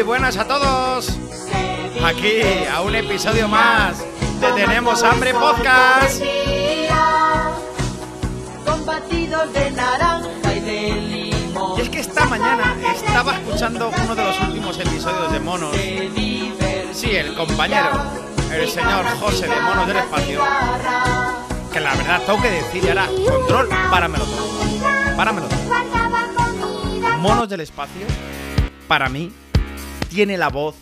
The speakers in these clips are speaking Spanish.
Muy buenas a todos. Aquí a un episodio más de Tenemos Hambre Podcast. todo el día, Con batidos de naranja y de limón. Y es que esta mañana estaba escuchando uno de los últimos episodios de Monos. Sí, el compañero, el señor José de Monos del Espacio. Que la verdad tengo que decir ahora, control, páramelo todo. Páramelo todo. Monos del Espacio, para mí, tiene la voz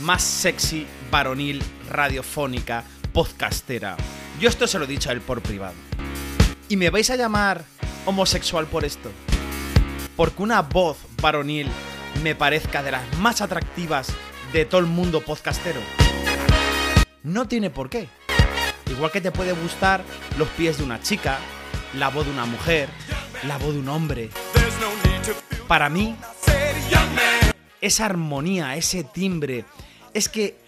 más sexy, varonil, radiofónica, podcastera. Yo esto se lo he dicho a él por privado. ¿Y me vais a llamar homosexual por esto? Porque una voz varonil me parezca de las más atractivas de todo el mundo podcastero. No tiene por qué. Igual que te puede gustar los pies de una chica, la voz de una mujer, la voz de un hombre. Para mí, esa armonía, ese timbre, es que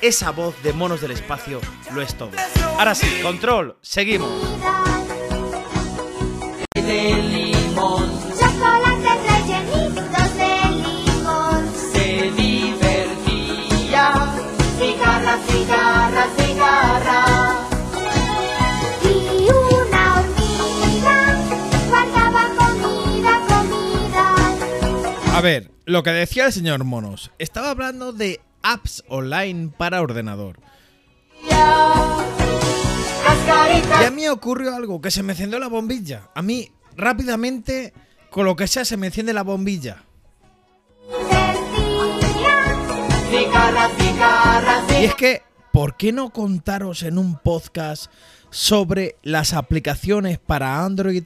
esa voz de monos del espacio lo es todo. Ahora sí, control, seguimos. Ver, lo que decía el señor Monos, estaba hablando de apps online para ordenador. Y a mí ocurrió algo, que se me encendió la bombilla. A mí, rápidamente, con lo que sea, se me enciende la bombilla. Y es que, ¿por qué no contaros en un podcast sobre las aplicaciones para Android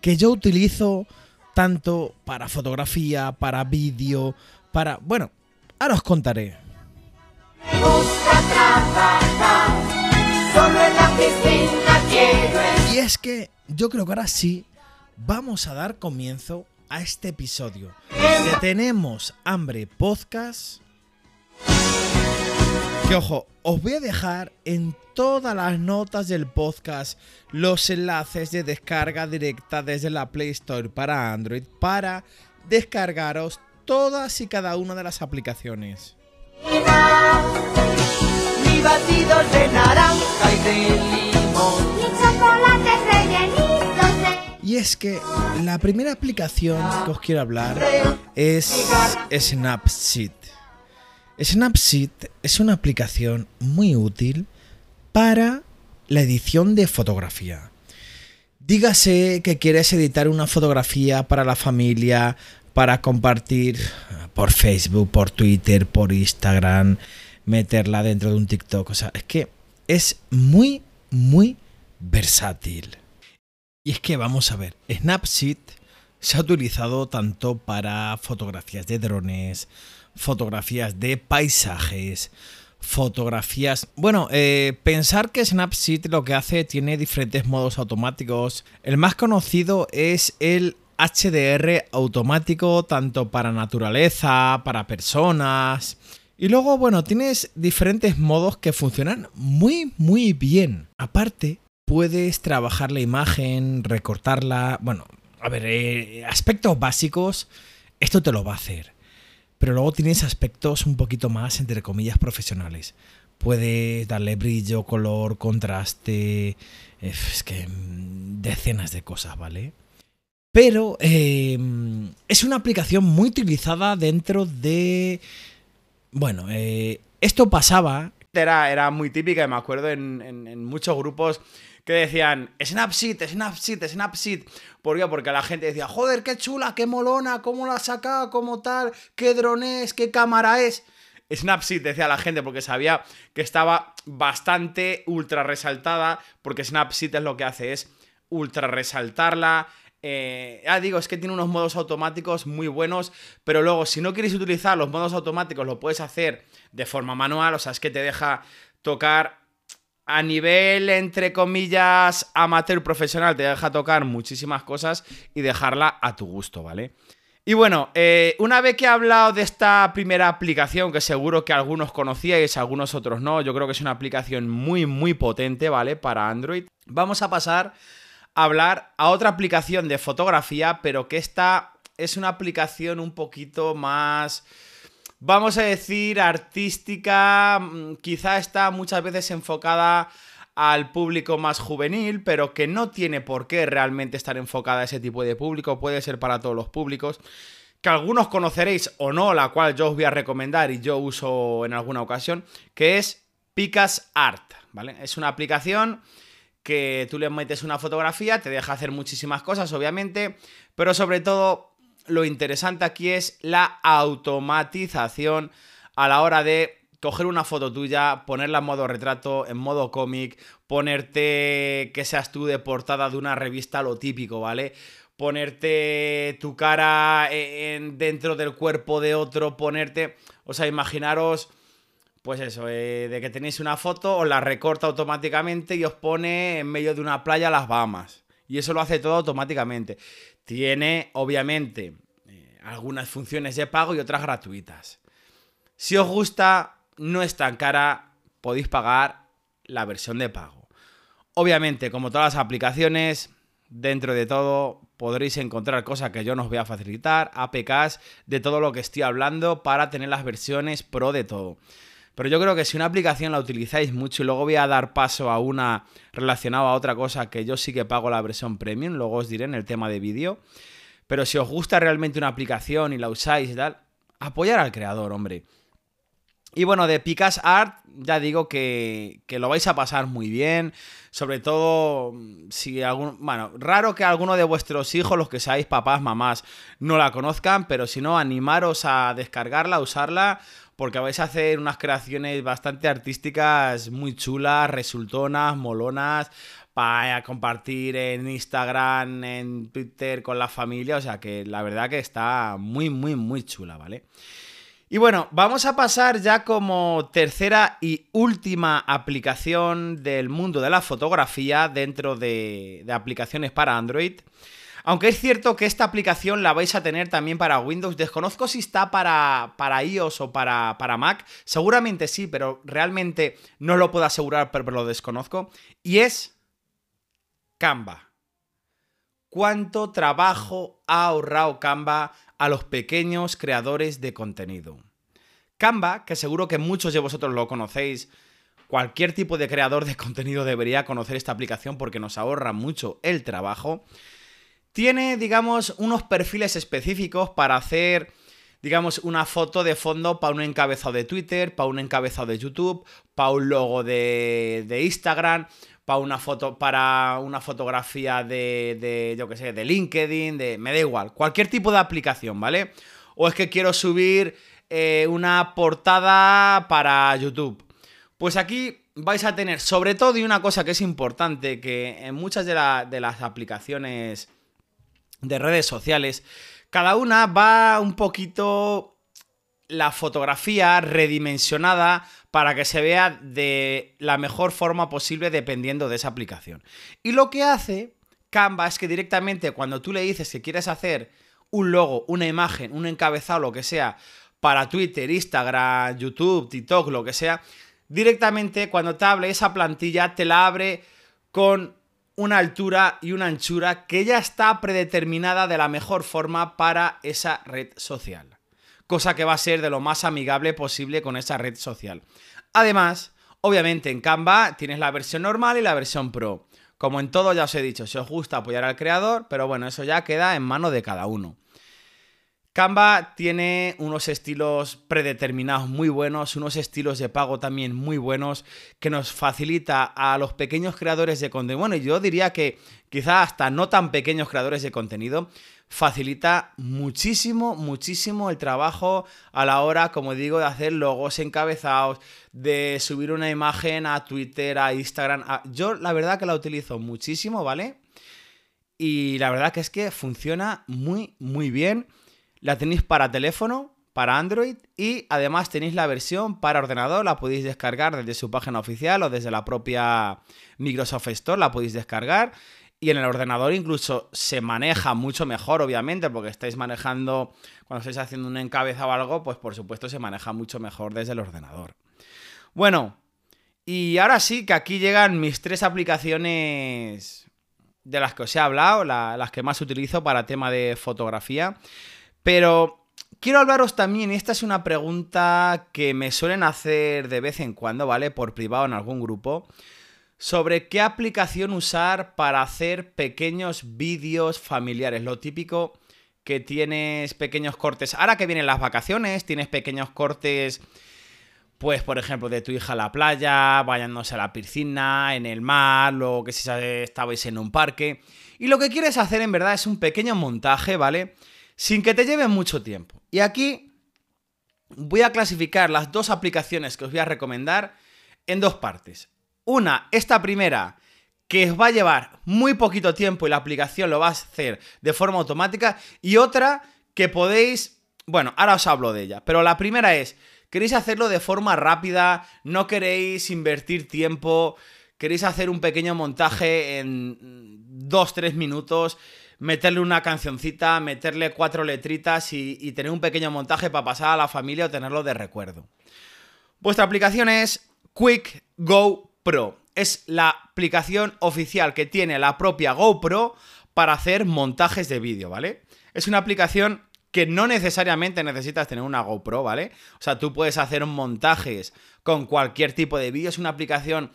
que yo utilizo tanto para fotografía, para vídeo, para... Bueno, ahora os contaré. gusta trabajar. Solo en la piscina quiero estar. Y es que yo creo que ahora sí vamos a dar comienzo a este episodio. Tenemos hambre podcast. Que ojo, os voy a dejar en todas las notas del podcast los enlaces de descarga directa desde la Play Store para Android para descargaros todas y cada una de las aplicaciones. Mi batido de naranja y de limón. Y chocolates rellenitos de Y es que la primera aplicación que os quiero hablar es Snapseed. Snapseed es una aplicación muy útil para la edición de fotografía. Dígase que quieres editar una fotografía para la familia, para compartir por Facebook, por Twitter, por Instagram, meterla dentro de un TikTok. O sea, es que es muy, muy versátil. Y es que vamos a ver, Snapseed se ha utilizado tanto para fotografías de drones, fotografías de paisajes, fotografías... Bueno, eh, pensar que Snapseed lo que hace tiene diferentes modos automáticos. El más conocido es el HDR automático tanto para naturaleza, para personas. Y luego, bueno, tienes diferentes modos que funcionan muy, muy bien. Aparte, puedes trabajar la imagen, recortarla. Bueno, a ver, eh, aspectos básicos, esto te lo va a hacer. Pero luego tienes aspectos un poquito más, entre comillas, profesionales. Puedes darle brillo, color, contraste. eh, Es que mm, decenas de cosas, ¿vale? Pero eh, es una aplicación muy utilizada dentro de... Bueno, eh, esto pasaba... Era, era muy típica me acuerdo en, en- en muchos grupos que decían Snapseed, Snapseed, Snapseed. ¿Por qué? Porque la gente decía, joder, qué chula, qué molona, cómo la ha sacado, cómo tal, qué dron es, qué cámara es. Snapseed decía la gente porque sabía que estaba bastante ultra resaltada, porque Snapseed es lo que hace es ultra resaltarla, Eh, digo, es que tiene unos modos automáticos muy buenos, pero luego si no quieres utilizar los modos automáticos lo puedes hacer de forma manual, o sea, es que te deja tocar a nivel, entre comillas, amateur profesional, te deja tocar muchísimas cosas y dejarla a tu gusto, ¿vale? Y bueno, eh, una vez que he hablado de esta primera aplicación, que seguro que algunos conocíais, algunos otros no, yo creo que es una aplicación muy, muy potente, ¿vale? Para Android, vamos a pasar a hablar a otra aplicación de fotografía, pero que esta es una aplicación un poquito más vamos a decir, artística, mm, quizá está muchas veces enfocada al público más juvenil, pero que no tiene por qué realmente estar enfocada a ese tipo de público, puede ser para todos los públicos, que algunos conoceréis o no, la cual yo os voy a recomendar y yo uso en alguna ocasión, que es Picas Art, ¿vale? Es una aplicación que tú le metes una fotografía, te deja hacer muchísimas cosas, obviamente, pero sobre todo lo interesante aquí es la automatización a la hora de coger una foto tuya, ponerla en modo retrato, en modo cómic, ponerte que seas tú de portada de una revista, lo típico, ¿vale? Ponerte tu cara en, dentro del cuerpo de otro, ponerte... O sea, imaginaros, pues eso, eh, de que tenéis una foto, os la recorta automáticamente y os pone en medio de una playa las Bahamas. Y eso lo hace todo automáticamente. Tiene, obviamente, eh, algunas funciones de pago y otras gratuitas. Si os gusta, no es tan cara, podéis pagar la versión de pago. Obviamente, como todas las aplicaciones, dentro de todo podréis encontrar cosas que yo nos voy a facilitar, APKs de todo lo que estoy hablando para tener las versiones pro de todo. Pero yo creo que si una aplicación la utilizáis mucho y luego voy a dar paso a una relacionada a otra cosa que yo sí que pago la versión premium, luego os diré en el tema de vídeo. Pero si os gusta realmente una aplicación y la usáis y tal, apoyar al creador, hombre. Y bueno, de Picas Art, ya digo que, que, lo vais a pasar muy bien. Sobre todo, si algún. Bueno, raro que alguno de vuestros hijos, los que seáis papás, mamás, no la conozcan, pero si no, animaros a descargarla, a usarla porque vais a hacer unas creaciones bastante artísticas, muy chulas, resultonas, molonas, para compartir en Instagram, en Twitter con la familia, o sea que la verdad que está muy, muy, muy chula, ¿vale? Y bueno, vamos a pasar ya como tercera y última aplicación del mundo de la fotografía dentro de, de aplicaciones para Android. Aunque es cierto que esta aplicación la vais a tener también para Windows. Desconozco si está para, para iOS o para, para Mac. Seguramente sí, pero realmente no lo puedo asegurar, pero lo desconozco. Y es Canva. ¿Cuánto trabajo ha ahorrado Canva a los pequeños creadores de contenido? Canva, que seguro que muchos de vosotros lo conocéis, cualquier tipo de creador de contenido debería conocer esta aplicación porque nos ahorra mucho el trabajo. Tiene, digamos, unos perfiles específicos para hacer, digamos, una foto de fondo para un encabezado de Twitter, para un encabezado de YouTube, para un logo de, de Instagram, para una foto, para una fotografía de, de yo qué sé, de LinkedIn, de, me da igual, cualquier tipo de aplicación, ¿vale? O es que quiero subir eh, una portada para YouTube. Pues aquí vais a tener, sobre todo, y una cosa que es importante, que en muchas de, de las aplicaciones de redes sociales, cada una va un poquito la fotografía redimensionada para que se vea de la mejor forma posible dependiendo de esa aplicación. Y lo que hace Canva es que directamente cuando tú le dices que quieres hacer un logo, una imagen, un encabezado, lo que sea, para Twitter, Instagram, YouTube, TikTok, lo que sea, directamente cuando te abre esa plantilla te la abre con una altura y una anchura que ya está predeterminada de la mejor forma para esa red social. Cosa que va a ser de lo más amigable posible con esa red social. Además, obviamente en Canva tienes la versión normal y la versión pro. Como en todo ya os he dicho, si os gusta apoyar al creador, pero bueno, eso ya queda en mano de cada uno. Canva tiene unos estilos predeterminados muy buenos, unos estilos de pago también muy buenos que nos facilita a los pequeños creadores de contenido. Bueno, yo diría que quizá hasta no tan pequeños creadores de contenido, facilita muchísimo, muchísimo el trabajo a la hora, como digo, de hacer logos encabezados, de subir una imagen a Twitter, a Instagram. Yo la verdad que la utilizo muchísimo, ¿vale? Y la verdad que es que funciona muy, muy bien. La tenéis para teléfono, para Android y además tenéis la versión para ordenador, la podéis descargar desde su página oficial o desde la propia Microsoft Store, la podéis descargar. Y en el ordenador incluso se maneja mucho mejor, obviamente, porque estáis manejando, cuando estáis haciendo un encabezado o algo, pues por supuesto se maneja mucho mejor desde el ordenador. Bueno, y ahora sí que aquí llegan mis tres aplicaciones de las que os he hablado, la- las que más utilizo para tema de fotografía. Pero quiero hablaros también, esta es una pregunta que me suelen hacer de vez en cuando, ¿vale? Por privado en algún grupo, sobre qué aplicación usar para hacer pequeños vídeos familiares. Lo típico que tienes pequeños cortes. Ahora que vienen las vacaciones, tienes pequeños cortes pues por ejemplo, de tu hija a la playa, bañándose a la piscina, en el mar, o que si estabais en un parque. Y lo que quieres hacer en verdad es un pequeño montaje, ¿vale? Sin que te lleve mucho tiempo. Y aquí voy a clasificar las dos aplicaciones que os voy a recomendar en dos partes. Una, esta primera, que os va a llevar muy poquito tiempo y la aplicación lo va a hacer de forma automática. Y otra que podéis... Bueno, ahora os hablo de ella. Pero la primera es, queréis hacerlo de forma rápida, no queréis invertir tiempo, queréis hacer un pequeño montaje en 2-3 minutos, meterle una cancioncita, meterle cuatro letritas y, tener un pequeño montaje para pasar a la familia o tenerlo de recuerdo. Vuestra aplicación es Quick Go Pro. Es la aplicación oficial que tiene la propia GoPro para hacer montajes de vídeo, ¿vale? Es una aplicación que no necesariamente necesitas tener una GoPro, ¿vale? O sea, tú puedes hacer montajes con cualquier tipo de vídeo. Es una aplicación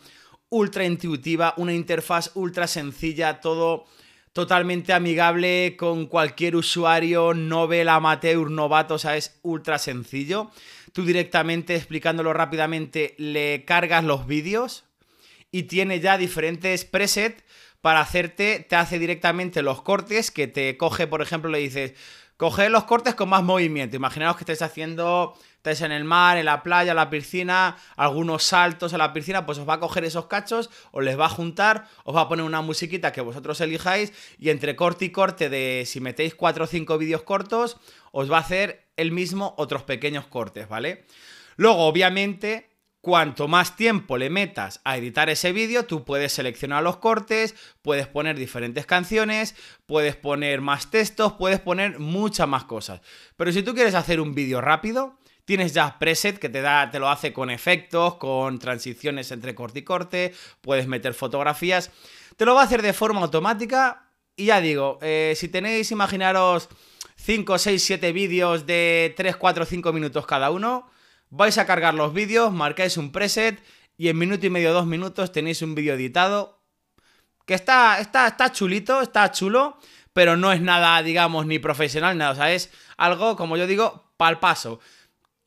ultra intuitiva, una interfaz ultra sencilla, todo totalmente amigable con cualquier usuario, novel, amateur, novato, o sea, es ultra sencillo. Tú directamente, explicándolo rápidamente, le cargas los vídeos y tiene ya diferentes presets para hacerte, te hace directamente los cortes que te coge, por ejemplo, le dices, coge los cortes con más movimiento. Imaginaos que estáis haciendo, estáis en el mar, en la playa, en la piscina, algunos saltos en la piscina, pues os va a coger esos cachos, os les va a juntar, os va a poner una musiquita que vosotros elijáis y entre corte y corte de si metéis 4 o 5 vídeos cortos, os va a hacer el mismo otros pequeños cortes, ¿vale? Luego, obviamente, cuanto más tiempo le metas a editar ese vídeo, tú puedes seleccionar los cortes, puedes poner diferentes canciones, puedes poner más textos, puedes poner muchas más cosas. Pero si tú quieres hacer un vídeo rápido, tienes ya preset que te da, te lo hace con efectos, con transiciones entre corte y corte, puedes meter fotografías, te lo va a hacer de forma automática. Y ya digo, eh, si tenéis, imaginaros 5, 6, 7 vídeos de 3, 4, 5 minutos cada uno, vais a cargar los vídeos, marcáis un preset y en minuto y medio, dos minutos tenéis un vídeo editado que está, está, está chulito, está chulo, pero no es nada, digamos, ni profesional, nada. O sea, es algo, como yo digo, pal paso.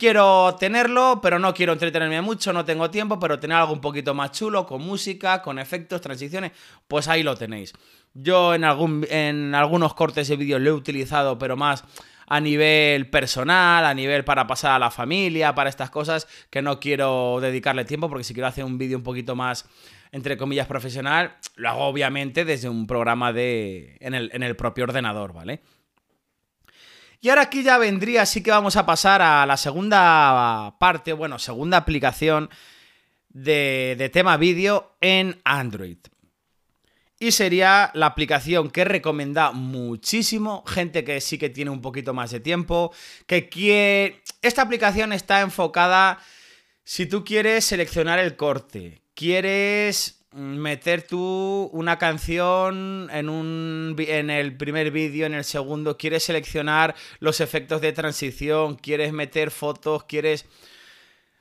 Quiero tenerlo, pero no quiero entretenerme mucho, no tengo tiempo, pero tener algo un poquito más chulo, con música, con efectos, transiciones, pues ahí lo tenéis. Yo en, algún, en algunos cortes de vídeo lo he utilizado, pero más a nivel personal, a nivel para pasar a la familia, para estas cosas que no quiero dedicarle tiempo, porque si quiero hacer un vídeo un poquito más, entre comillas, profesional, lo hago obviamente desde un programa de. en el, en el propio ordenador, ¿vale? Y ahora aquí ya vendría, así que vamos a pasar a la segunda parte, bueno, segunda aplicación de, tema vídeo en Android. Y sería la aplicación que recomienda muchísimo gente que sí que tiene un poquito más de tiempo, que quiere... Esta aplicación está enfocada si tú quieres seleccionar el corte, quieres meter tú una canción en, un, en el primer vídeo, en el segundo, quieres seleccionar los efectos de transición, quieres meter fotos, quieres...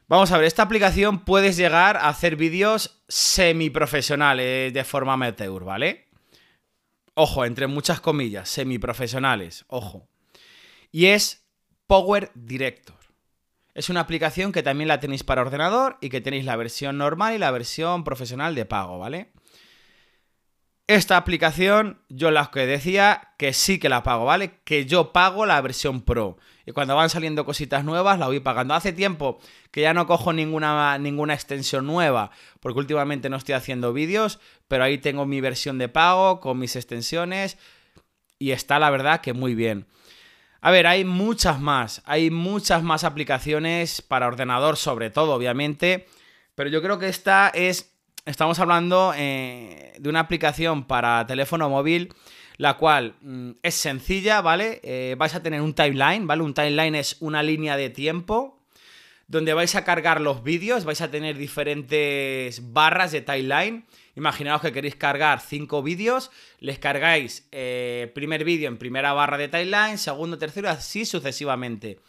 Vamos a ver, esta aplicación puedes llegar a hacer vídeos semiprofesionales de forma amateur, ¿vale? Ojo, entre muchas comillas, semiprofesionales, ojo. Y es Power Director. Es una aplicación que también la tenéis para ordenador y que tenéis la versión normal y la versión profesional de pago, ¿vale? esta aplicación, yo la que decía que sí que la pago, ¿vale? Que yo pago la versión Pro. Y cuando van saliendo cositas nuevas, la voy pagando. Hace tiempo que ya no cojo ninguna, ninguna extensión nueva, porque últimamente no estoy haciendo vídeos, pero ahí tengo mi versión de pago con mis extensiones y está la verdad que muy bien. A ver, hay muchas más, hay muchas más aplicaciones para ordenador sobre todo, obviamente, pero yo creo que esta es estamos hablando eh, de una aplicación para teléfono móvil, la cual mm, es sencilla, ¿vale? Eh, vais a tener un timeline, ¿vale? Un timeline es una línea de tiempo donde vais a cargar los vídeos, vais a tener diferentes barras de timeline. Imaginaos que queréis cargar cinco vídeos, les cargáis eh, primer vídeo en primera barra de timeline, segundo, tercero, así sucesivamente.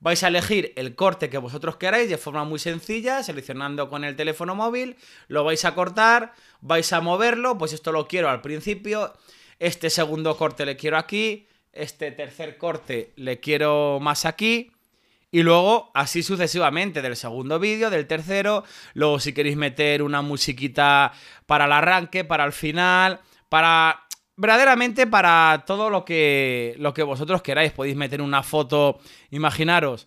Vais a elegir el corte que vosotros queráis de forma muy sencilla, seleccionando con el teléfono móvil, lo vais a cortar, vais a moverlo, pues esto lo quiero al principio, este segundo corte le quiero aquí, este tercer corte le quiero más aquí, y luego así sucesivamente, del segundo vídeo, del tercero, luego si queréis meter una musiquita para el arranque, para el final, para verdaderamente para todo lo que, lo que vosotros queráis. Podéis meter una foto, imaginaros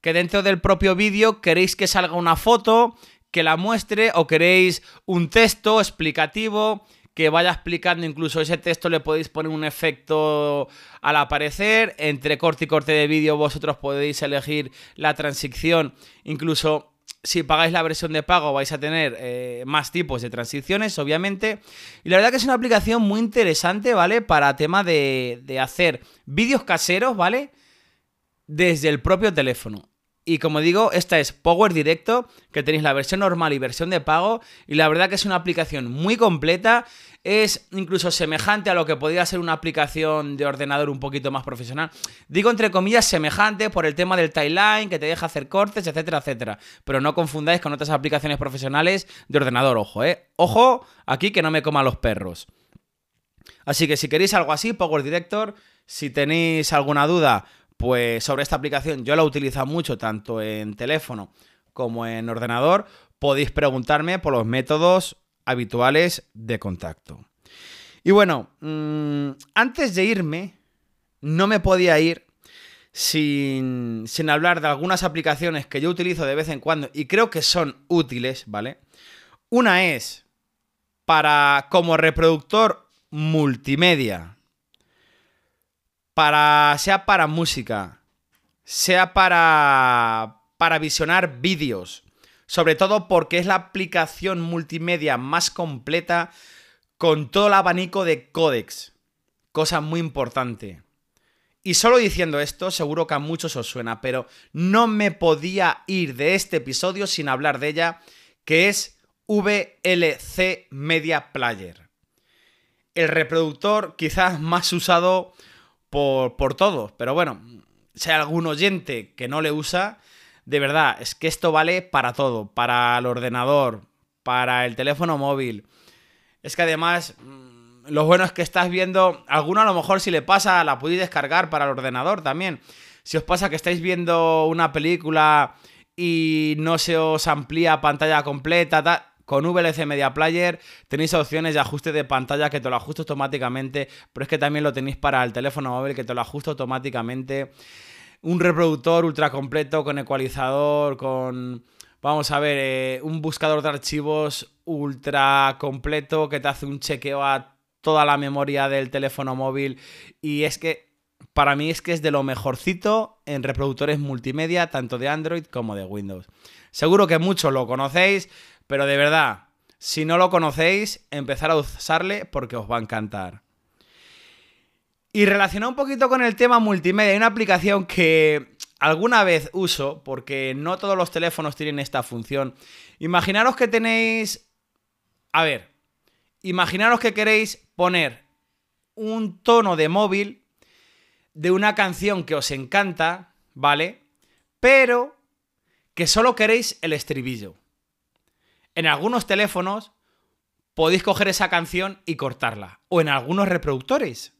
que dentro del propio vídeo queréis que salga una foto, que la muestre o queréis un texto explicativo que vaya explicando incluso ese texto le podéis poner un efecto al aparecer, entre corte y corte de vídeo vosotros podéis elegir la transición, incluso si pagáis la versión de pago vais a tener eh, más tipos de transiciones, obviamente. Y la verdad que es una aplicación muy interesante, ¿vale? Para tema de, de hacer vídeos caseros, ¿vale? Desde el propio teléfono. Y como digo, esta es Power Directo, que tenéis la versión normal y versión de pago. Y la verdad que es una aplicación muy completa. Es incluso semejante a lo que podría ser una aplicación de ordenador un poquito más profesional. Digo entre comillas semejante por el tema del timeline, que te deja hacer cortes, etcétera, etcétera. Pero no confundáis con otras aplicaciones profesionales de ordenador, ojo, ¿eh? Ojo, aquí que no me coman los perros. Así que si queréis algo así, Power Director, si tenéis alguna duda, pues sobre esta aplicación yo la utilizo mucho tanto en teléfono como en ordenador. Podéis preguntarme por los métodos habituales de contacto. Y bueno, mmm, antes de irme, no me podía ir sin, sin, hablar de algunas aplicaciones que yo utilizo de vez en cuando y creo que son útiles, ¿vale? Una es para como reproductor multimedia para, sea para música, sea para, para visionar vídeos, sobre todo porque es la aplicación multimedia más completa con todo el abanico de códex, cosa muy importante. Y solo diciendo esto, seguro que a muchos os suena, pero no me podía ir de este episodio sin hablar de ella, que es VLC Media Player. El reproductor quizás más usado por, todos. Pero bueno, si hay algún oyente que no le usa, de verdad, es que esto vale para todo. Para el ordenador, para el teléfono móvil. Es que además, mm, lo bueno es que estás viendo, alguno a lo mejor si le pasa, la podéis descargar para el ordenador también. Si os pasa que estáis viendo una película y no se os amplía pantalla completa, tal, con VLC Media Player tenéis opciones de ajuste de pantalla que te lo ajusta automáticamente, pero es que también lo tenéis para el teléfono móvil que te lo ajusta automáticamente. Un reproductor ultra completo con ecualizador, con... Vamos a ver, eh, un buscador de archivos ultra completo que te hace un chequeo a toda la memoria del teléfono móvil. Y es que para mí es que es de lo mejorcito en reproductores multimedia, tanto de Android como de Windows. Seguro que muchos lo conocéis, pero de verdad, si no lo conocéis, empezar a usarle porque os va a encantar. Y relacionado un poquito con el tema multimedia, hay una aplicación que alguna vez uso, porque no todos los teléfonos tienen esta función. Imaginaros que tenéis... A ver, imaginaros que queréis poner un tono de móvil de una canción que os encanta, ¿vale? Pero que solo queréis el estribillo en algunos teléfonos podéis coger esa canción y cortarla. O en algunos reproductores.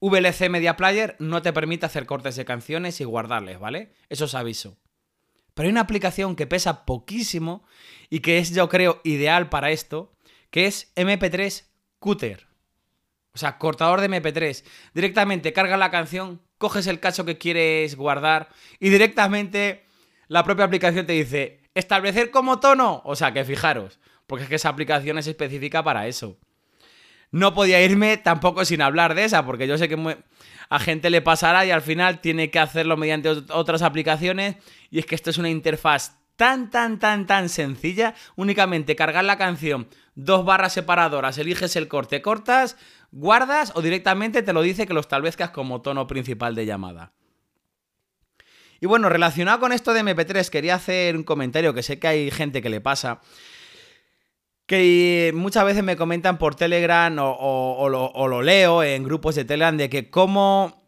VLC Media Player no te permite hacer cortes de canciones y guardarles, ¿vale? Eso os aviso. Pero hay una aplicación que pesa poquísimo y que es, yo creo, ideal para esto, que es MP3 cúter. O sea, cortador de MP3. Directamente cargas la canción, coges el cacho que quieres guardar y directamente la propia aplicación te dice, establecer como tono. O sea, que fijaros, porque es que esa aplicación es específica para eso. No podía irme tampoco sin hablar de esa, porque yo sé que a gente le pasará y al final tiene que hacerlo mediante ot- otras aplicaciones. Y es que esto es una interfaz tan, tan, tan, tan sencilla. Únicamente cargar la canción, dos barras separadoras, eliges el corte, cortas, guardas o directamente te lo dice que lo establezcas como tono principal de llamada. Y bueno, relacionado con esto de MP3, quería hacer un comentario que sé que hay gente que le pasa. Que muchas veces me comentan por Telegram o, lo leo en grupos de Telegram de que cómo.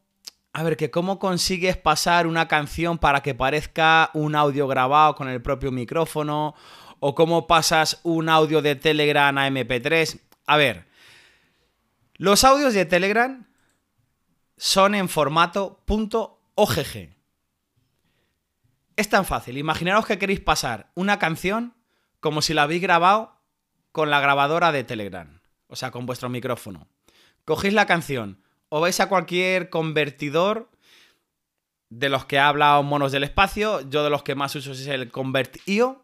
A ver, que cómo consigues pasar una canción para que parezca un audio grabado con el propio micrófono. O cómo pasas un audio de Telegram a MP3. A ver. Los audios de Telegram son en formato .ogg. Es tan fácil. Imaginaros que queréis pasar una canción como si la habéis grabado con la grabadora de Telegram. O sea, con vuestro micrófono. Cogéis la canción o vais a cualquier convertidor de los que ha hablado Monos del Espacio. Yo de los que más uso es el Convert.io.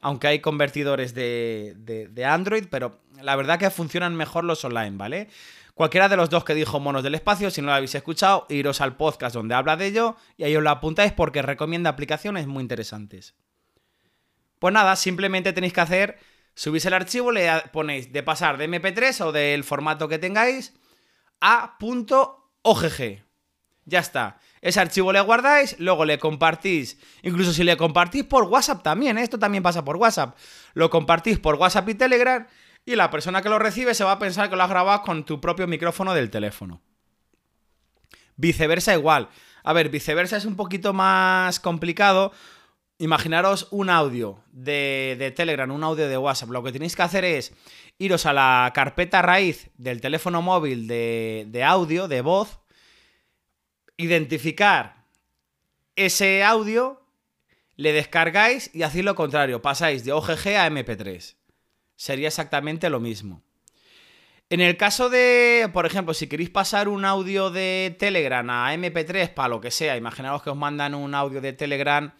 Aunque hay convertidores de, de- de Android, pero la verdad que funcionan mejor los online, ¿vale? Cualquiera de los dos que dijo Monos del Espacio, si no lo habéis escuchado, iros al podcast donde habla de ello y ahí os lo apuntáis porque recomienda aplicaciones muy interesantes. Pues nada, simplemente tenéis que hacer, subís el archivo, le ponéis de pasar de MP3 o del formato que tengáis a .ogg. Ya está. Ese archivo le guardáis, luego le compartís, incluso si le compartís por WhatsApp también, ¿eh? esto también pasa por WhatsApp. Lo compartís por WhatsApp y Telegram y la persona que lo recibe se va a pensar que lo has grabado con tu propio micrófono del teléfono. Viceversa igual. A ver, viceversa es un poquito más complicado. Imaginaros un audio de, de Telegram, un audio de WhatsApp. Lo que tenéis que hacer es iros a la carpeta raíz del teléfono móvil de, de audio, de voz, identificar ese audio, le descargáis y hacéis lo contrario. Pasáis de OGG a MP3. Sería exactamente lo mismo. En el caso de, por ejemplo, si queréis pasar un audio de Telegram a MP3 para lo que sea, imaginaos que os mandan un audio de Telegram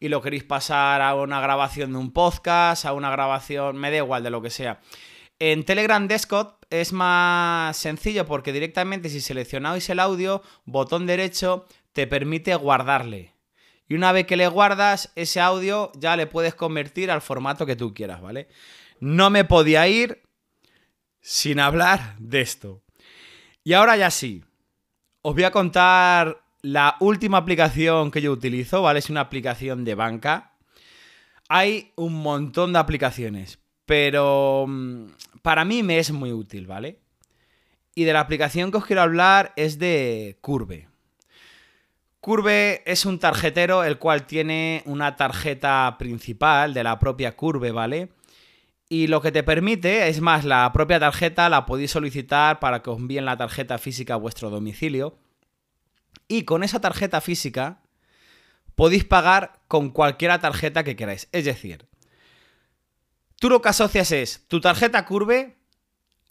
y lo queréis pasar a una grabación de un podcast, a una grabación, me da igual de lo que sea. En Telegram Desktop es más sencillo porque directamente si seleccionáis el audio, botón derecho te permite guardarle. Y una vez que le guardas ese audio ya le puedes convertir al formato que tú quieras, ¿vale? No me podía ir sin hablar de esto. Y ahora ya sí, os voy a contar la última aplicación que yo utilizo, ¿vale? Es una aplicación de banca. Hay un montón de aplicaciones, pero mm, para mí me es muy útil, ¿vale? Y de la aplicación que os quiero hablar es de Curve. Curve es un tarjetero el cual tiene una tarjeta principal de la propia Curve, ¿vale? Y lo que te permite, es más, la propia tarjeta la podéis solicitar para que os envíen la tarjeta física a vuestro domicilio. Y con esa tarjeta física podéis pagar con cualquier tarjeta que queráis. Es decir, tú lo que asocias es tu tarjeta Curve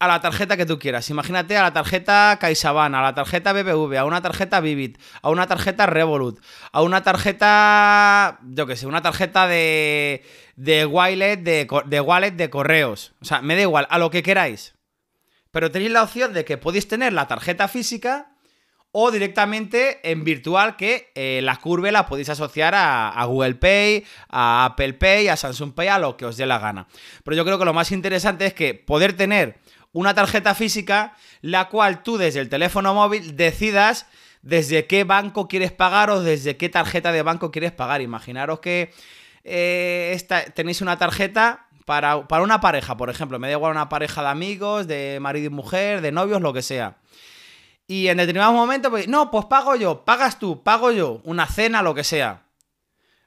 a la tarjeta que tú quieras. Imagínate a la tarjeta CaixaBank, a la tarjeta BBV, a una tarjeta Vivid, a una tarjeta Revolut, a una tarjeta, yo qué sé, una tarjeta de, de wallet de, de wallet de correos. O sea, me da igual, a lo que queráis. Pero tenéis la opción de que podéis tener la tarjeta física o directamente en virtual que eh, la curve la podéis asociar a, a Google Pay, a Apple Pay, a Samsung Pay, a lo que os dé la gana. Pero yo creo que lo más interesante es que poder tener una tarjeta física, la cual tú desde el teléfono móvil decidas desde qué banco quieres pagar o desde qué tarjeta de banco quieres pagar. Imaginaros que eh, esta- tenéis una tarjeta para, para una pareja, por ejemplo. Me da igual una pareja de amigos, de marido y mujer, de novios, lo que sea. Y en determinado momento, pues, no, pues pago yo, pagas tú, pago yo, una cena, lo que sea.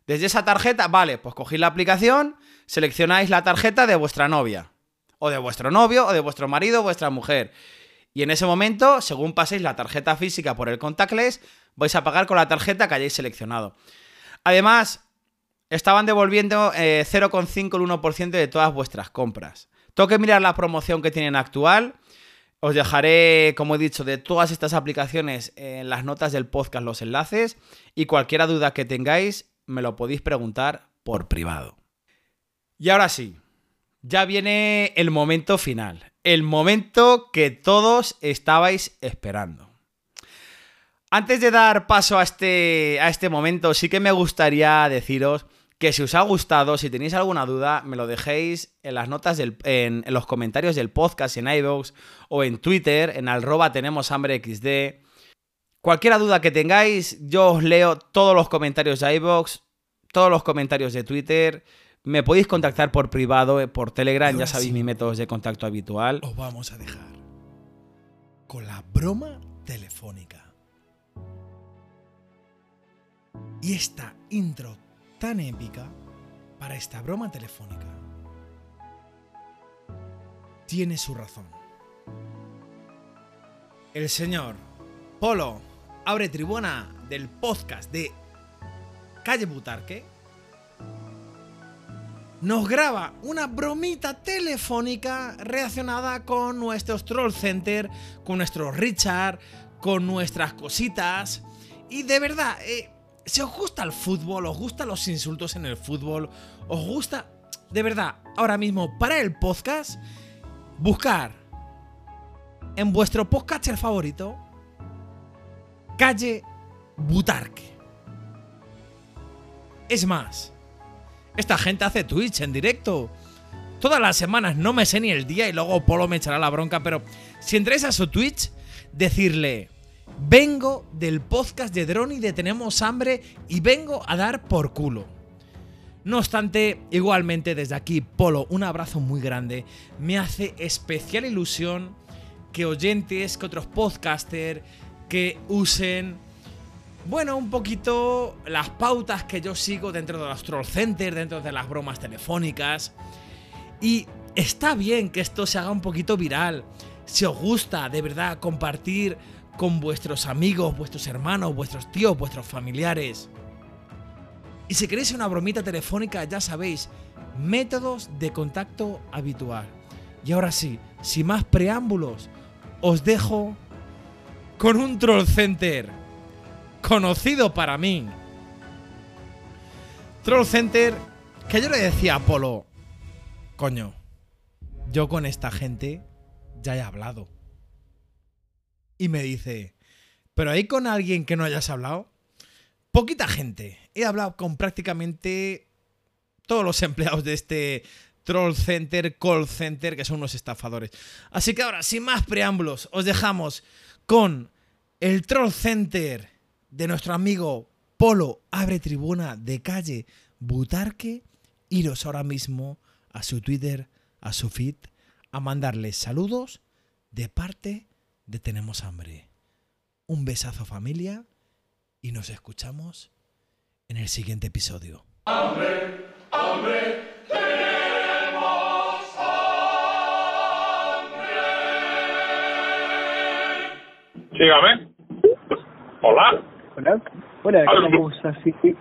Desde esa tarjeta, vale, pues cogéis la aplicación, seleccionáis la tarjeta de vuestra novia, o de vuestro novio, o de vuestro marido, o vuestra mujer. Y en ese momento, según paséis la tarjeta física por el contactless, vais a pagar con la tarjeta que hayáis seleccionado. Además, estaban devolviendo eh, 0,5 el 1% de todas vuestras compras. Tengo que mirar la promoción que tienen actual. Os dejaré, como he dicho, de todas estas aplicaciones en las notas del podcast los enlaces. Y cualquier duda que tengáis, me lo podéis preguntar por privado. Y ahora sí, ya viene el momento final. El momento que todos estabais esperando. Antes de dar paso a este, a este momento, sí que me gustaría deciros que si os ha gustado, si tenéis alguna duda, me lo dejéis en las notas del, en, los comentarios del podcast, en iVoox o en Twitter, en arroba tenemos hambre xd. Cualquier duda que tengáis, yo os leo todos los comentarios de iVoox, todos los comentarios de Twitter. Me podéis contactar por privado, eh, por Telegram, ya sabéis sí. mi método de contacto habitual. Os vamos a dejar con la broma telefónica. Y esta intro tan épica para esta broma telefónica tiene su razón. El señor Polo abre tribuna del podcast de Calle Butarque nos graba una bromita telefónica relacionada con nuestros troll center, con nuestro Richard, con nuestras cositas. Y de verdad, eh, si os gusta el fútbol, os gustan los insultos en el fútbol, os gusta, de verdad, ahora mismo para el podcast, buscar en vuestro podcaster favorito, calle Butarque. Es más, esta gente hace Twitch en directo. Todas las semanas no me sé ni el día y luego Polo me echará la bronca, pero si entráis a su Twitch, decirle, vengo del podcast de Drone y de Tenemos Hambre y vengo a dar por culo. No obstante, igualmente desde aquí, Polo, un abrazo muy grande. Me hace especial ilusión que oyentes, que otros podcasters, que usen bueno, un poquito las pautas que yo sigo dentro de los troll centers, dentro de las bromas telefónicas. Y está bien que esto se haga un poquito viral. Si os gusta, de verdad, compartir con vuestros amigos, vuestros hermanos, vuestros tíos, vuestros familiares. Y si queréis una bromita telefónica, ya sabéis, métodos de contacto habitual. Y ahora sí, sin más preámbulos, os dejo con un troll center conocido para mí. Troll Center, que yo le decía a Polo, coño, yo con esta gente ya he hablado. Y me dice, pero ahí con alguien que no hayas hablado, poquita gente. He hablado con prácticamente todos los empleados de este Troll Center, Call Center, que son unos estafadores. Así que ahora, sin más preámbulos, os dejamos con el Troll Center de nuestro amigo Polo Abre Tribuna de calle Butarque. Iros ahora mismo a su Twitter, a su feed, a mandarles saludos de parte de Tenemos Hambre. Un besazo familia y nos escuchamos en el siguiente episodio. Sígame. Hola. Hola. Hola. ¿Cómo estás? Sí, sí.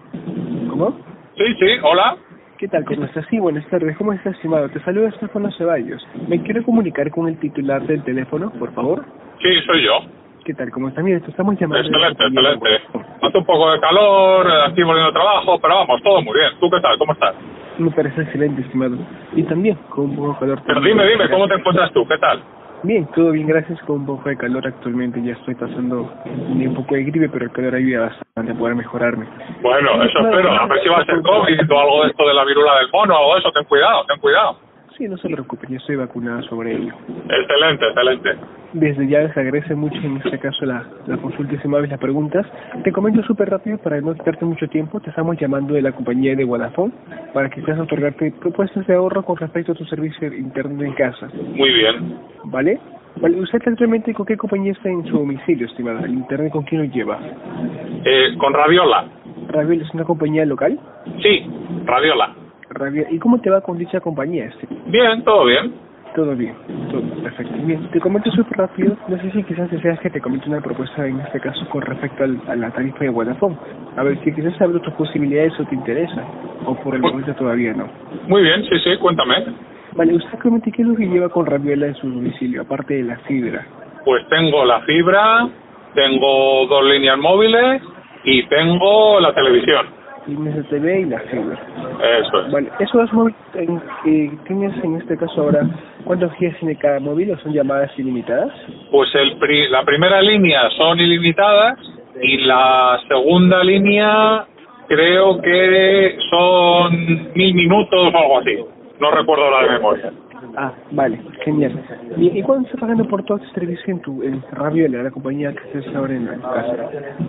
¿Cómo? Sí, sí, hola. ¿Qué tal? ¿Cómo estás? Sí, buenas tardes. ¿Cómo estás, estimado? Te saluda Estefano Ceballos. Me quiero comunicar con el titular del teléfono, por favor. Sí, soy yo. ¿Qué tal? ¿Cómo estás? Mira, te estamos llamando... Excelente, excelente. Hace un poco de calor, aquí volviendo trabajo, pero vamos, todo muy bien. ¿Tú qué tal? ¿Cómo estás? Me parece excelente, estimado. Y también con un poco de calor. Pero dime, dime, ¿cómo te encuentras tú? ¿Qué tal? Bien, todo bien, gracias. Con un poco de calor actualmente. Ya estoy pasando un poco de gripe, pero el calor ayuda bastante a poder mejorarme. Bueno, eso espero. A ver si va a ser COVID o algo de esto de la virula del mono o algo de eso. Ten cuidado, ten cuidado. Sí, no se preocupe, yo estoy vacunado sobre ello. Excelente, excelente. Desde ya les agradece mucho en este caso la, la consulta y si las preguntas. Te comento súper rápido para no quitarte mucho tiempo. Te estamos llamando de la compañía de Vodafone para que puedas otorgarte propuestas de ahorro con respecto a tu servicio interno en casa. Muy bien. ¿Vale? Vale, ¿usted actualmente con qué compañía está en su domicilio, estimada? ¿El internet con quién lo lleva? Eh, con Radiola. ¿Raviol es una compañía local? Sí, Radiola. Raviol. ¿Y cómo te va con dicha compañía? Este? Bien, todo bien. Todo bien, todo perfecto. Bien, te comento súper rápido. No sé si quizás deseas que te comente una propuesta en este caso con respecto al- a la tarifa de Vodafone. A ver si quizás abro tus posibilidades o te interesa. O por el momento todavía no. Muy bien, sí, sí, cuéntame. Vale, usted comente qué es lo que lleva con Raviola en su domicilio, aparte de la fibra. Pues tengo la fibra, tengo dos líneas móviles y tengo la televisión. Tienes TV y la fibra. Eso es. Vale, esos dos móviles en- que tienes en este caso ahora, ¿cuántos gigas tiene cada móvil o son llamadas ilimitadas? Pues el pri- la primera línea son ilimitadas y la segunda línea creo que son mil minutos o algo así. No recuerdo la de memoria. Ah, vale, genial. Bien, ¿y cuánto estás pagando por todo este servicio en tu en Raviola, la compañía que estás ahora en tu casa?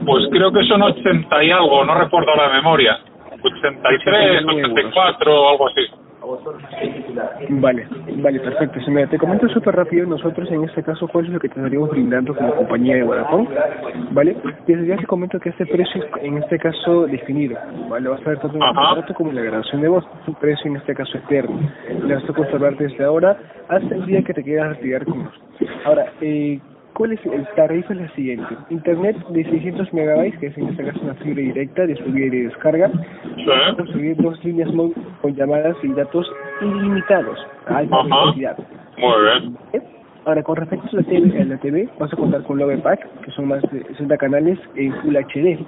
Pues creo que son 80 y algo, no recuerdo la memoria. 83, 84 o algo así. Vale, vale, perfecto. Sí, mira, te comento súper rápido, nosotros en este caso, ¿cuál es lo que te estaríamos brindando como compañía de Vodafone? ¿Vale? Desde ya te comento que este precio es en este caso definido, ¿vale? Vas a ver tanto en el contrato como en la grabación de voz, es un precio en este caso eterno. Le vas a conservar desde ahora hasta el día que te quieras retirar con nosotros. Ahora, eh, ¿Cuál es el tarifa? Es la siguiente. Internet de 600 megabytes, que es en este caso una fibra directa de subida y de descarga. Sí. Conseguir dos líneas móviles con llamadas y datos ilimitados a alta Ajá. velocidad. Muy bien. Ahora, con respecto a la, TV, a la TV, vas a contar con Love Pack, que son más de 60 canales en Full HD.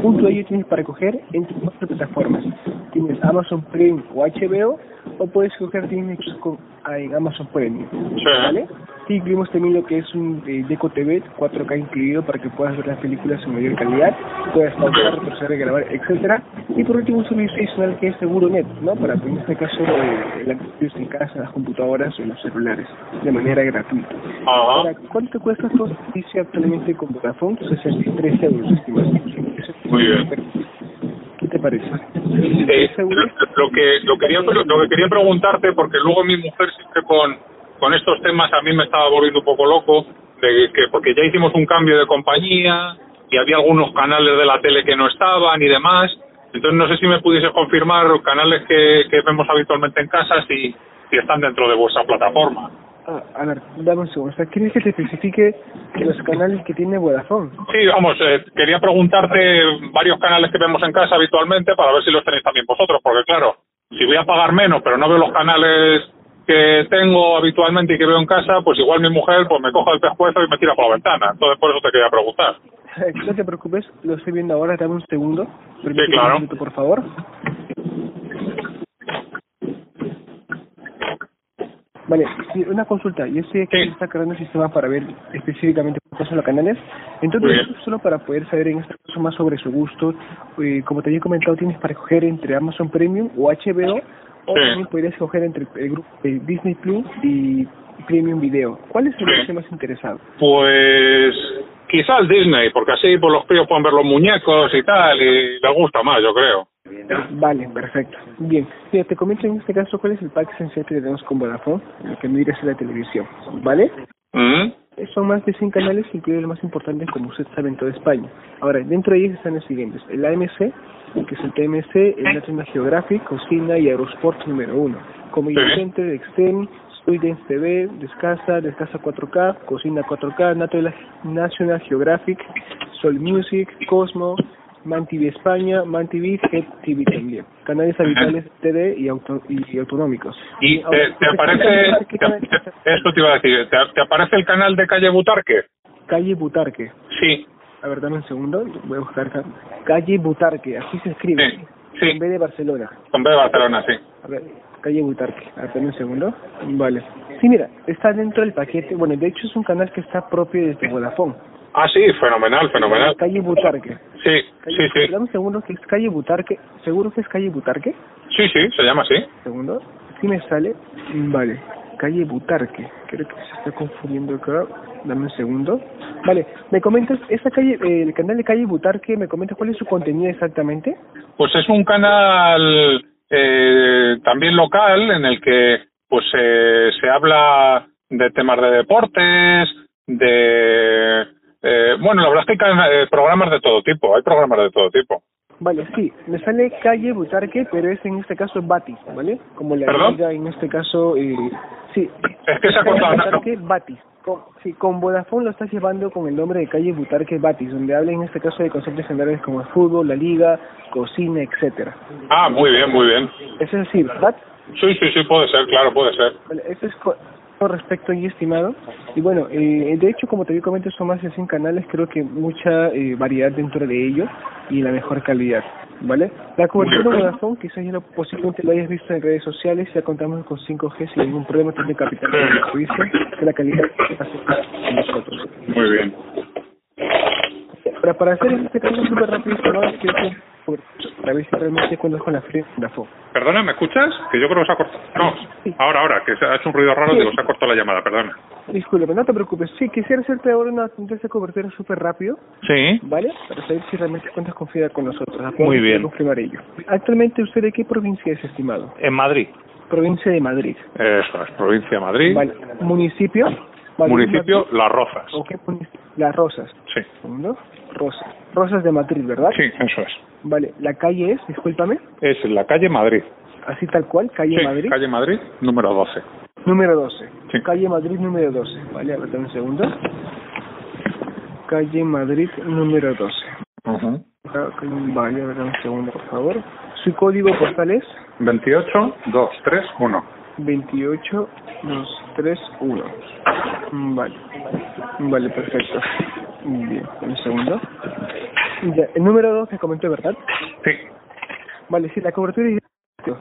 Junto a ello tienes para coger entre cuatro plataformas. Tienes Amazon Prime o HBO, o puedes coger Disney Plus con, ah, en Amazon Premium. Sí. ¿Vale? Sí, incluimos también lo que es un eh, Deco TV 4K incluido para que puedas ver las películas en mayor calidad, puedas pausar, retroceder, grabar, etcétera. Y por último un servicio adicional que es SeguroNet, ¿no? Para en este caso eh, la en casa, las computadoras o los celulares, de manera gratuita. Ahora. ¿cuánto cuesta este servicio actualmente con Vodafone? 63 euros, estimado. Muy bien. ¿Qué te parece? Eh, lo, que lo quería lo que quería preguntarte porque luego mi mujer siempre con con estos temas a mí me estaba volviendo un poco loco de que porque ya hicimos un cambio de compañía y había algunos canales de la tele que no estaban y demás. Entonces no sé si me pudiese confirmar canales que, que vemos habitualmente en casa si si están dentro de vuestra plataforma Ah, a ver, dame un segundo. O sea, ¿quieres que te especifique los canales que tiene Vodafone? sí vamos eh, quería preguntarte varios canales que vemos en casa habitualmente para ver si los tenéis también vosotros porque claro si voy a pagar menos pero no veo los canales que tengo habitualmente y que veo en casa, pues igual mi mujer pues me coja el pescuezo y me tira por la ventana. Entonces por eso te quería preguntar. No te preocupes, lo estoy viendo ahora, dame un segundo. Permíteme claro. Un minuto, por favor. Vale, sí, una consulta. Yo estoy aquí Sí. está creando el sistema para ver específicamente cuáles son los canales. Entonces, solo para poder saber en este caso más sobre su gusto, eh, como te había comentado, tienes para escoger entre Amazon Premium o HBO, o Sí. también podrías escoger entre el grupo de Disney Plus y Premium Video. ¿Cuál es el que más interesado? Pues quizá el Disney, porque así pues los críos pueden ver los muñecos y tal, y les gusta más, yo creo. Vale, perfecto. Bien, Mira, te comento en este caso cuál es el pack esencial que tenemos con Vodafone, el que mires en la televisión, ¿vale? ¿Mm? Son más de 100 canales, incluidos los más importantes, como usted sabe, en toda España. Ahora, dentro de ellos están los siguientes. El AMC, que es el TMC, el National Geographic, Cocina y Aerosport número uno. Comedy Sí. Center, Extend, Students TV, Descasa, Descasa 4K, Cocina 4K, National National Geographic, Sol Music, Cosmo, Man TV España, Man TV, Head TV también. Canales habituales TD y, auto, y autonómicos. ¿Y te, te aparece, ¿qué canal- te- te- esto te iba a decir, ¿te, te aparece el canal de Calle Butarque? Calle Butarque. Sí, A ver, dame un segundo, voy a buscar acá. Calle Butarque, así se escribe. sí, sí, En vez de Barcelona. con B de Barcelona, sí. A ver, calle Butarque. A ver, dame un segundo. Vale. Sí, mira, está dentro del paquete. Bueno, de hecho es un canal que está propio de Vodafone. Ah, sí, fenomenal, fenomenal. Calle Butarque. Sí, Calle- sí, sí, Dame un segundo que es calle Butarque. ¿Seguro que es calle Butarque? sí, sí, se llama así. Segundo. Sí me sale. Vale. Calle Butarque. Creo que se está confundiendo acá. Dame un segundo. Vale. ¿Me comentas, esa calle, eh, el canal de calle Butarque, me comentas cuál es su contenido exactamente? Pues es un canal eh, también local en el que pues eh, se habla de temas de deportes, de eh, bueno, la verdad es que hay eh, programas de todo tipo, hay programas de todo tipo. Vale, sí, me sale calle Butarque, pero es en este caso Batis, ¿vale? Como la liga en este caso, eh, Sí. Es que se ha cortado. Butarque Batis. Con, sí, con Vodafone lo estás llevando con el nombre de calle Butarque Batis, donde habla en este caso de conceptos generales como el fútbol, la liga, cocina, etcétera. Ah, muy bien, muy bien. Es así, ¿verdad? Sí, sí, sí, puede ser, claro, puede ser. Vale, eso es respecto ahí, estimado. Y bueno, eh, de hecho, como te comento, son más de 100 canales, creo que mucha eh, variedad dentro de ellos y la mejor calidad, ¿vale? La cobertura de Vodafone, quizás ya lo, posiblemente lo hayas visto en redes sociales, ya contamos con 5G sin ningún problema, tiene capital de servicio, que la calidad hace con nosotros. Muy bien. Ahora, para hacer este caso súper rápido, estimado, que para ver si realmente cuentas con la Vodafone. Perdona, ¿me escuchas? Que yo creo que se ha cortado. No, ahora, ahora, que se ha hecho un ruido raro, digo, se ha cortado la llamada, perdona. Disculpe, no te preocupes. Sí, quisiera hacerte ahora una test de cobertura súper rápido, Sí. ¿vale? Para saber si realmente cuentas con FIDA con nosotros. ¿de Muy bien. Confirmar ello. Actualmente, ¿usted de qué provincia es, estimado? En Madrid. Provincia de Madrid. Eso es, provincia de Madrid. Vale. ¿Municipio? Madrid, Municipio Madrid. Las Rozas. ¿O qué municipio? Las Rosas. Sí. Segundo. Rosas. Rosas de Madrid, ¿verdad? Sí, eso es. Vale. ¿La calle es, discúlpame? Es la calle Madrid. Así tal cual, calle sí, Madrid. calle Madrid, número 12. Número 12. Sí. Calle Madrid número 12. Vale, a ver, dame un segundo. Calle Madrid número 12. Ujú. Ah, Vale, a ver, dame un segundo, por favor. Su código postal es 28, 2, 3, 1. 28231. Mm, Vale. Vale, perfecto. Bien, un segundo. Ya, el número 2 me comentó, ¿verdad? Sí. Vale, sí, la cobertura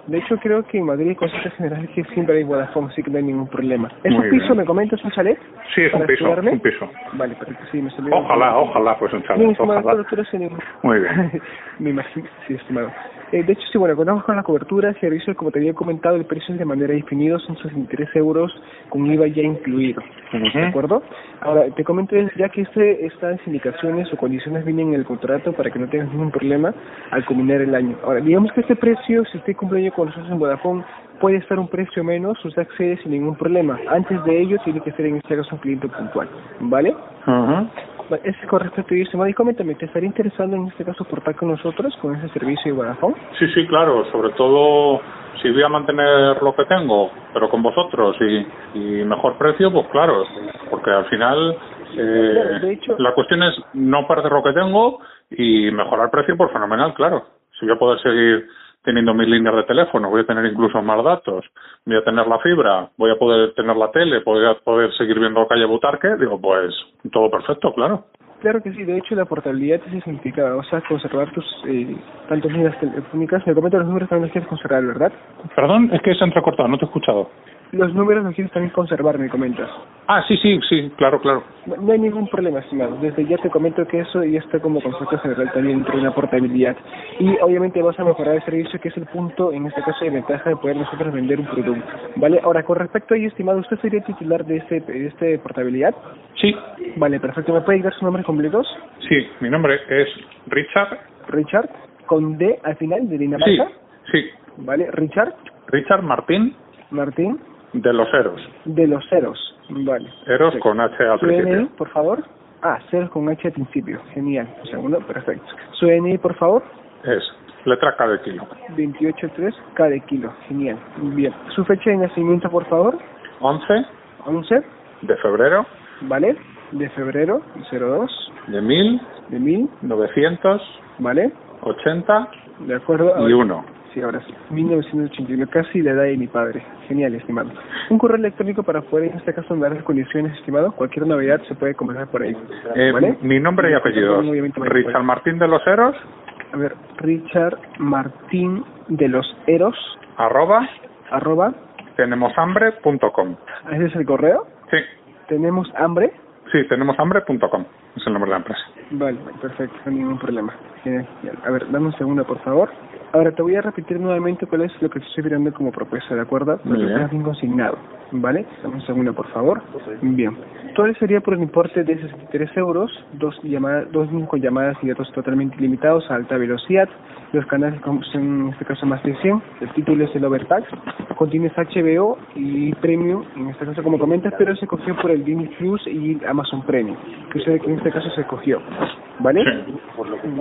De hecho, creo que en Madrid hay conceptos generales que siempre hay Vodafone, así que no hay ningún problema. ¿Es Muy un piso, bien. me comentas, un chalet? Sí, es un ¿Para piso, un piso. Vale, perfecto, sí, me salió... Ojalá, ojalá, pues un No, estimado, ojalá. ningún... Muy bien. Me imagino, sí, estimado. Eh, de hecho, sí, bueno, contamos con la cobertura, servicio, como te había comentado, el precio es de manera definido, son 63 euros con IVA ya incluido. Ujú. ¿De acuerdo? Ahora, te comento ya que este, estas indicaciones o condiciones vienen en el contrato para que no tengas ningún problema al culminar el año. Ahora, digamos que este precio, si usted cumple año con nosotros en Vodafone, puede estar un precio menos, usted accede sin ningún problema. Antes de ello, tiene que ser en este caso un cliente puntual. ¿Vale? Ujú. Vale, Es con respecto a eso, y coméntame, ¿te estaría interesando en este caso portar con nosotros, con ese servicio de Vodafone? Sí, sí, claro, sobre todo si voy a mantener lo que tengo, pero con vosotros y, y mejor precio, pues claro, porque al final eh, Claro, de hecho- la cuestión es no perder lo que tengo y mejorar precio, pues fenomenal, claro. Si voy a poder seguir teniendo mis líneas de teléfono, voy a tener incluso más datos, voy a tener la fibra, voy a poder tener la tele, voy a poder seguir viendo calle Butarque, digo, pues todo perfecto, claro. Claro que sí, de hecho la portabilidad se significa, o sea, conservar tus eh, tantos líneas telefónicas. Me comentan los números también los quieres conservar, ¿verdad? Perdón, es que se ha entrecortado, no te he escuchado. Los números los quieres también conservar, me comentas. Ah, sí, sí, sí, claro, claro. No no hay ningún problema, estimado. Desde ya te comento que eso ya está como concepto general también dentro de una portabilidad. Y obviamente vas a mejorar el servicio, que es el punto, en este caso, de ventaja de poder nosotros vender un producto. ¿Vale? Ahora, con respecto a ello, estimado, ¿usted sería titular de este, de este portabilidad? Sí, Vale, perfecto. ¿Me puede dar su nombre completo? sí, mi nombre es Richard. Richard, con D al final, de Sí, Dinamarca. sí, Vale, Richard, Richard Martín Martín, de los Eros. de los ceros. Vale. Eros Perfecto. con H al Su DNI, principio. por favor. Ah, ceros con H al principio. Genial. Un segundo, perfecto. Su DNI, por favor. Es letra K de kilo. 28.3 cada kilo. Genial. Bien. Su fecha de nacimiento, por favor. 11 11, de febrero ¿vale? De febrero, 02, de 1000, de 1000, 980 ¿vale? De acuerdo. y Ahora- 1. Sí, ahora sí. 1981, casi la edad de mi padre. Genial, estimado. Un correo electrónico para poder, en este caso, dar las condiciones, estimado. Cualquier novedad se puede conversar por ahí. Eh, ¿Vale? Mi nombre y vale, Richard. Martín de los Eros, A ver, Richard Martín de los Eros, arroba arroba, tenemoshambre.com. ese es el correo. Sí, Tenemos hambre. sí, tenemoshambre.com. Es el nombre de la empresa. Vale, perfecto, no hay ningún problema. Genial, genial. A ver, dame un segundo, por favor. Ahora te voy a repetir nuevamente cuál es lo que te estoy mirando como propuesta, ¿de acuerdo? Muy que bien consignado, ¿vale? Dame un segundo, por favor. Bien. Todo sería por el importe de 63 euros, dos llamadas, dos con llamadas y datos totalmente ilimitados a alta velocidad. Los canales son, en este caso más de 100. El título es el Overtax. Contiene HBO y Premium, en este caso como comentas, pero se cogió por el Disney Plus y Amazon Premium, que en este caso se cogió. ¿vale? Sí.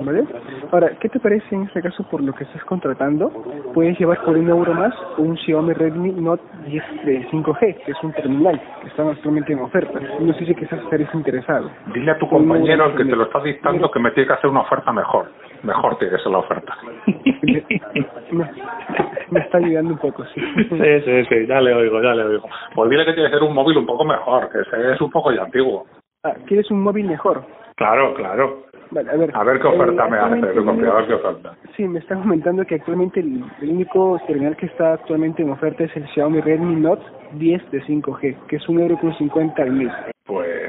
¿Vale? Ahora, ¿qué te parece en este caso por lo que estás contratando? Puedes llevar por un euro más un Xiaomi Redmi Note 10 de 5G, que es un terminal que está actualmente en oferta. No sé si quizás estarías interesado. Dile a tu compañero que te lo está dictando que me tiene que hacer una oferta mejor. Mejor tiene que ser la oferta. me, me está ayudando un poco, sí. Sí, sí, sí, ya le oigo, ya le oigo. Pues dile que tiene que ser un móvil un poco mejor, que ese es un poco ya antiguo. Ah, ¿Quieres un móvil mejor? Claro, claro. Vale, a ver. A ver qué oferta eh, me hace, actualmente tu confiado, a ver qué oferta. Sí, me están comentando que actualmente el, el único terminal que está actualmente en oferta es el Xiaomi Redmi Note 10 de 5G, que es un euro con 50 al mes.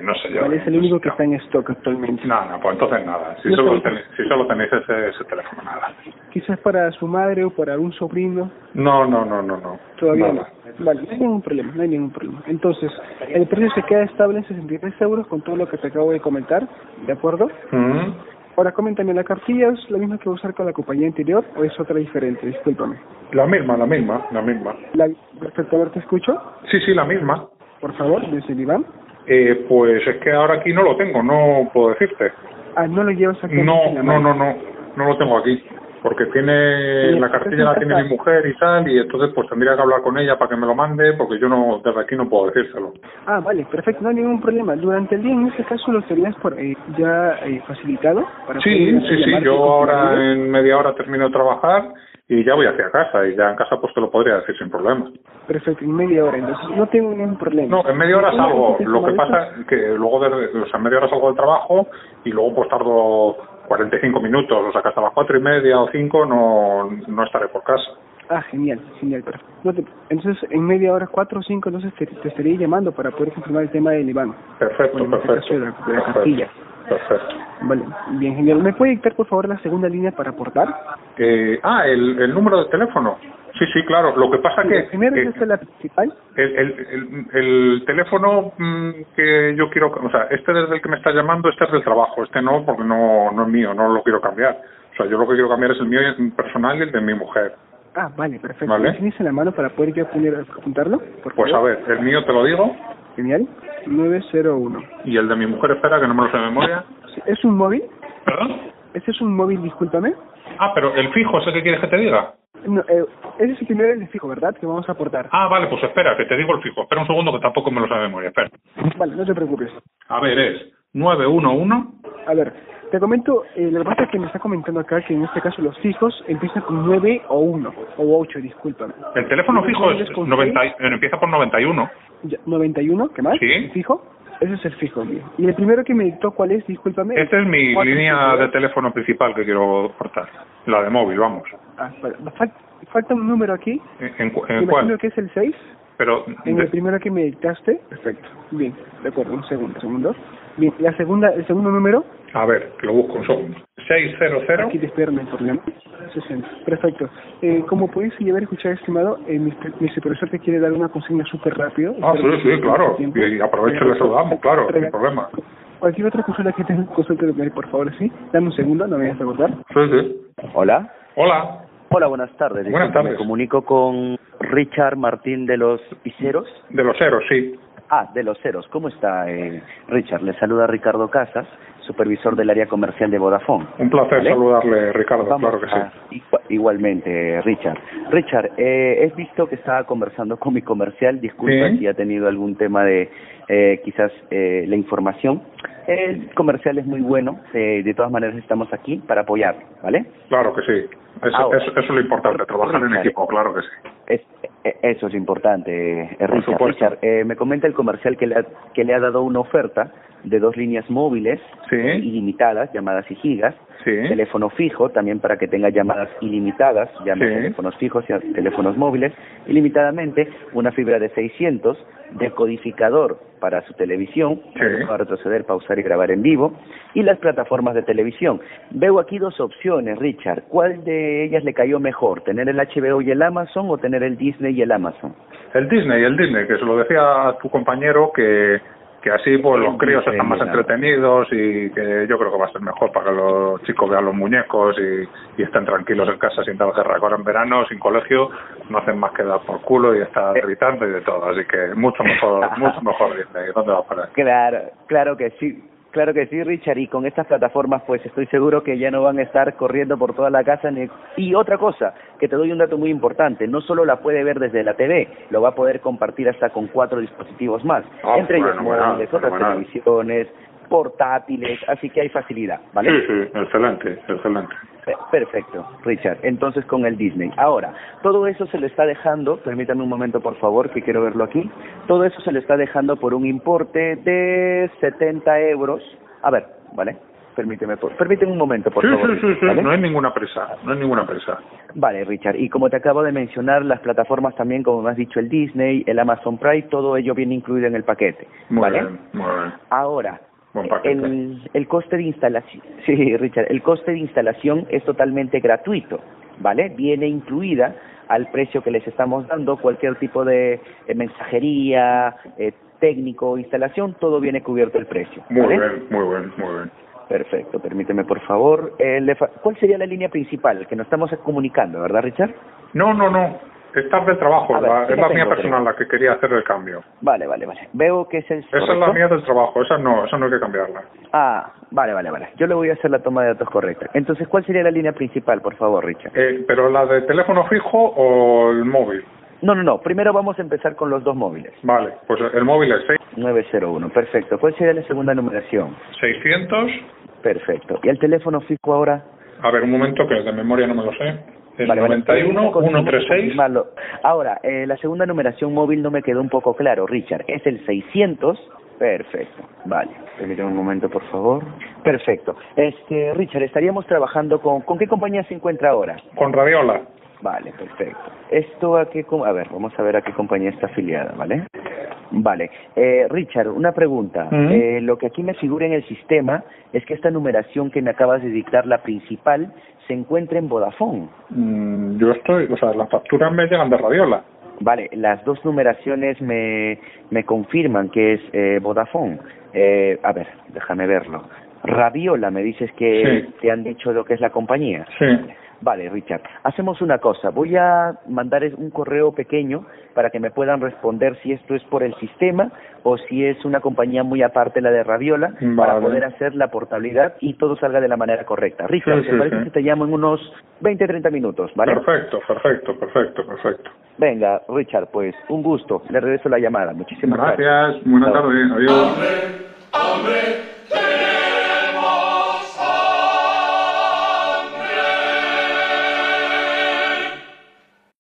No sé yo. Vale, es el único que está en stock actualmente. No, no, pues entonces nada. Si No solo tenéis, si solo tenéis ese, ese teléfono, nada. Quizás para su madre o para algún sobrino, No, no, no, no, no. todavía Nada. no. Vale, no hay ningún problema, no hay ningún problema. Entonces, el precio se queda estable en 63 euros con todo lo que te acabo de comentar, ¿de acuerdo? Mm. Ahora coméntame, ¿la cartilla es la misma que usar con la compañía anterior o es otra diferente? Discúlpame. La misma, la misma, la misma. La, perfecto, a ver, te escucho. Sí, sí, la misma. Por favor, desde el Iván. Eh, pues es que ahora aquí no lo tengo, no puedo decirte. Ah, no lo llevas actualmente No, no, no, no, no lo tengo aquí. Porque tiene, la cartilla la tiene mi mujer y tal, y entonces pues tendría que hablar con ella para que me lo mande, porque yo no, desde aquí no puedo decírselo. Ah, vale, perfecto, no hay ningún problema. Durante el día, en este caso, lo tenías por eh, ya eh, facilitado para Sí, sí, sí, yo ahora en media hora termino de trabajar y ya voy hacia casa, y ya en casa pues te lo podría decir sin problema. Perfecto, en media hora, entonces no tengo ningún problema. No, en media hora salgo. Lo que pasa es que luego, de, o sea, en media hora salgo del trabajo y luego pues tardo 45 minutos, o sea que hasta las cuatro y media o cinco no, no estaré por casa. Ah, genial, genial, perfecto. No te- entonces, en media hora, cuatro o cinco, entonces te, te estaría llamando para poder confirmar el tema del Iván. Perfecto, este perfecto. de la- de la. Perfecto. Perfecto. Vale, bien, genial. ¿Me puede dictar, por favor, la segunda línea para aportar? Eh, ah, el, el número de teléfono. Sí, sí, claro. Lo que pasa que Primero, que esta es la principal. el, el, el, el teléfono mm, que yo quiero, o sea, este desde el que me está llamando, este es del trabajo, este no, porque no, no es mío, no lo quiero cambiar. O sea, yo lo que quiero cambiar es el mío personal y el de mi mujer. Ah, vale, perfecto. Vale. ¿Lo ¿Tienes en la mano para poder yo poner, apuntarlo? Por Pues a favor? ver, el mío te lo digo Genial. 901. y el de mi mujer, espera, que no me lo sé de memoria. ¿Es un móvil? ¿Perdón? ¿Ese es un móvil, discúlpame? Ah, pero el fijo, ¿ese que quieres que te diga? No, eh, ese es el primero el fijo, ¿verdad? Que vamos a aportar. Ah, vale, pues espera, que te digo el fijo. Espera un segundo que tampoco me lo sé de memoria. Espera. Vale, no te preocupes. A ver, es 911. A ver, te comento, eh, lo que pasa es que me está comentando acá que en este caso los fijos empiezan con 9 o 1, o 8, discúlpame. El teléfono ¿Los fijo es con 90, y- eh, empieza por 91. Ya, 91, ¿qué más? Sí. ¿El fijo? Ese es el fijo mío. Y el primero que me dictó, ¿cuál es? Discúlpame. Esta es mi línea de teléfono principal que quiero cortar. La de móvil, vamos. Ah. Fal- falta un número aquí. ¿En, cu- en cuál? que es el 6. Pero, En de- el primero que me dictaste. Perfecto. Bien, de acuerdo, un segundo, segundo. Bien, la segunda, el segundo número. a ver, lo busco un segundo. 600. Aquí te espero, no hay problema. 60. Perfecto. Eh, como puedes llevar a escuchar, estimado, eh, mi, mi supervisor te quiere dar una consigna súper rápido. Ah, Espero sí, sí, claro. tiempo. Y aprovecho y le saludamos, claro, sin problema. Cualquier otra consulta que tengas, consulta, por favor, sí. Dame un segundo, no me vayas a acordar. Sí, sí. Hola. Hola. Hola, buenas tardes. Buenas tardes. Me comunico con Richard Martín de los Iceros. De los ceros, sí. Ah, de los Ceros. ¿Cómo está, eh, Richard? Le saluda Ricardo Casas, supervisor del área comercial de Vodafone. Un placer ¿Vale? saludarle, Ricardo, Vamos claro que a- sí. igua- igualmente, Richard. Richard, eh, he visto que estaba conversando con mi comercial. Disculpa Sí. si ha tenido algún tema de eh, quizás eh, la información. El comercial es muy bueno. eh, de todas maneras, estamos aquí para apoyar, ¿vale? Claro que sí. Eso, Ahora. eso, eso es lo importante, trabajar en equipo, claro que sí. Es, e- eso es importante, eh. Richard, eh, me comenta el comercial que le, ha, que le ha dado una oferta de dos líneas móviles Sí. ilimitadas, llamadas y gigas, Sí. teléfono fijo también para que tenga llamadas ilimitadas, llame Sí. teléfonos fijos y teléfonos móviles, ilimitadamente una fibra de 600, decodificador para su televisión, para retroceder, pausar y grabar en vivo, y las plataformas de televisión. Veo aquí dos opciones, Richard. ¿Cuál de ellas le cayó mejor? ¿Tener el HBO y el Amazon o tener el Disney y el Amazon? El Disney, el Disney, que se lo decía a tu compañero que, que así pues los críos están más entretenidos y que yo creo que va a ser mejor para que los chicos vean los muñecos y, y estén tranquilos en casa sin trabajar. Ahora en verano, sin colegio, no hacen más que dar por culo y estar Eh. gritando y de todo. Así que mucho mejor, mucho mejor Disney. ¿Dónde va a parar? Claro, claro que sí. Claro que sí, Richard, y con estas plataformas pues estoy seguro que ya no van a estar corriendo por toda la casa. Ni... Y otra cosa, que te doy un dato muy importante, no solo la puede ver desde la TV, lo va a poder compartir hasta con cuatro dispositivos más, Ah, entre ellos móviles, otras televisiones, portátiles, así que hay facilidad, ¿vale? Sí, sí, excelente, excelente. Pe- Perfecto, Richard. Entonces con el Disney. Ahora, todo eso se le está dejando, permítame un momento por favor, que quiero verlo aquí. Todo eso se le está dejando por un importe de 70 euros. A ver, ¿vale? Permíteme, por, permíteme un momento, por sí, favor. sí, sí, no hay ninguna presa, no hay ninguna presa. Vale, Richard. Y como te acabo de mencionar, las plataformas también, como me has dicho, el Disney, el Amazon Prime, todo ello viene incluido en el paquete. Muy ¿Vale? bien, muy bien. Ahora. El, el coste de instalación, sí, Richard, el coste de instalación es totalmente gratuito, ¿vale? Viene incluida al precio que les estamos dando cualquier tipo de mensajería, eh, técnico, instalación, todo viene cubierto el precio. Muy bien, muy bien, muy bien. Perfecto, permíteme por favor. Eh, ¿Cuál sería la línea principal que nos estamos comunicando, verdad, Richard? No, no, no. Estás de trabajo, A ver, la- ¿qué es la mía creo? personal la que quería hacer el cambio. Vale, vale, vale. Veo que es el. Esa es la mía del trabajo, esa no, esa no hay que cambiarla. Ah, vale, vale, vale. Yo le voy a hacer la toma de datos correcta. Entonces, ¿cuál sería la línea principal, por favor, Richard? Eh, ¿Pero la de teléfono fijo o el móvil? No, no, no. Primero vamos a empezar con los dos móviles. Vale, pues el móvil es 6 901, perfecto. ¿Cuál sería la segunda numeración? 600. Perfecto. ¿Y el teléfono fijo ahora? A ver, un momento que de memoria no me lo sé. Es Vale, vale. 91 136. Confirmarlo. Ahora, eh, la segunda numeración móvil no me quedó un poco claro, Richard. Es el 600. Perfecto. Vale. Permítame un momento, por favor. Perfecto. Este, Richard, estaríamos trabajando con... ¿Con qué compañía se encuentra ahora? Con Radiola. Vale, perfecto. Esto a qué... com- A ver, vamos a ver a qué compañía está afiliada, ¿vale? Vale. Eh, Richard, una pregunta. Eh, lo que aquí me figura en el sistema es que esta numeración que me acabas de dictar, la principal, se encuentra en Vodafone. Mm, yo estoy, o sea, las facturas me llegan de Radiola. Vale, las dos numeraciones me, me confirman que es eh, Vodafone. Eh, a ver, déjame verlo. Raviola, me dices que Sí. te han dicho lo que es la compañía. Sí. Vale, Richard. Hacemos una cosa. Voy a mandar un correo pequeño para que me puedan responder si esto es por el sistema o si es una compañía muy aparte la de Raviola para Vale. poder hacer la portabilidad y todo salga de la manera correcta. Richard, Sí, ¿te sí, parece sí. que te llamo en unos 20, 30 minutos, ¿vale? Perfecto, perfecto, perfecto, perfecto. Venga, Richard, pues un gusto. Le regreso la llamada. Muchísimas gracias. Gracias, buenas tardes, adiós. hambre, hambre,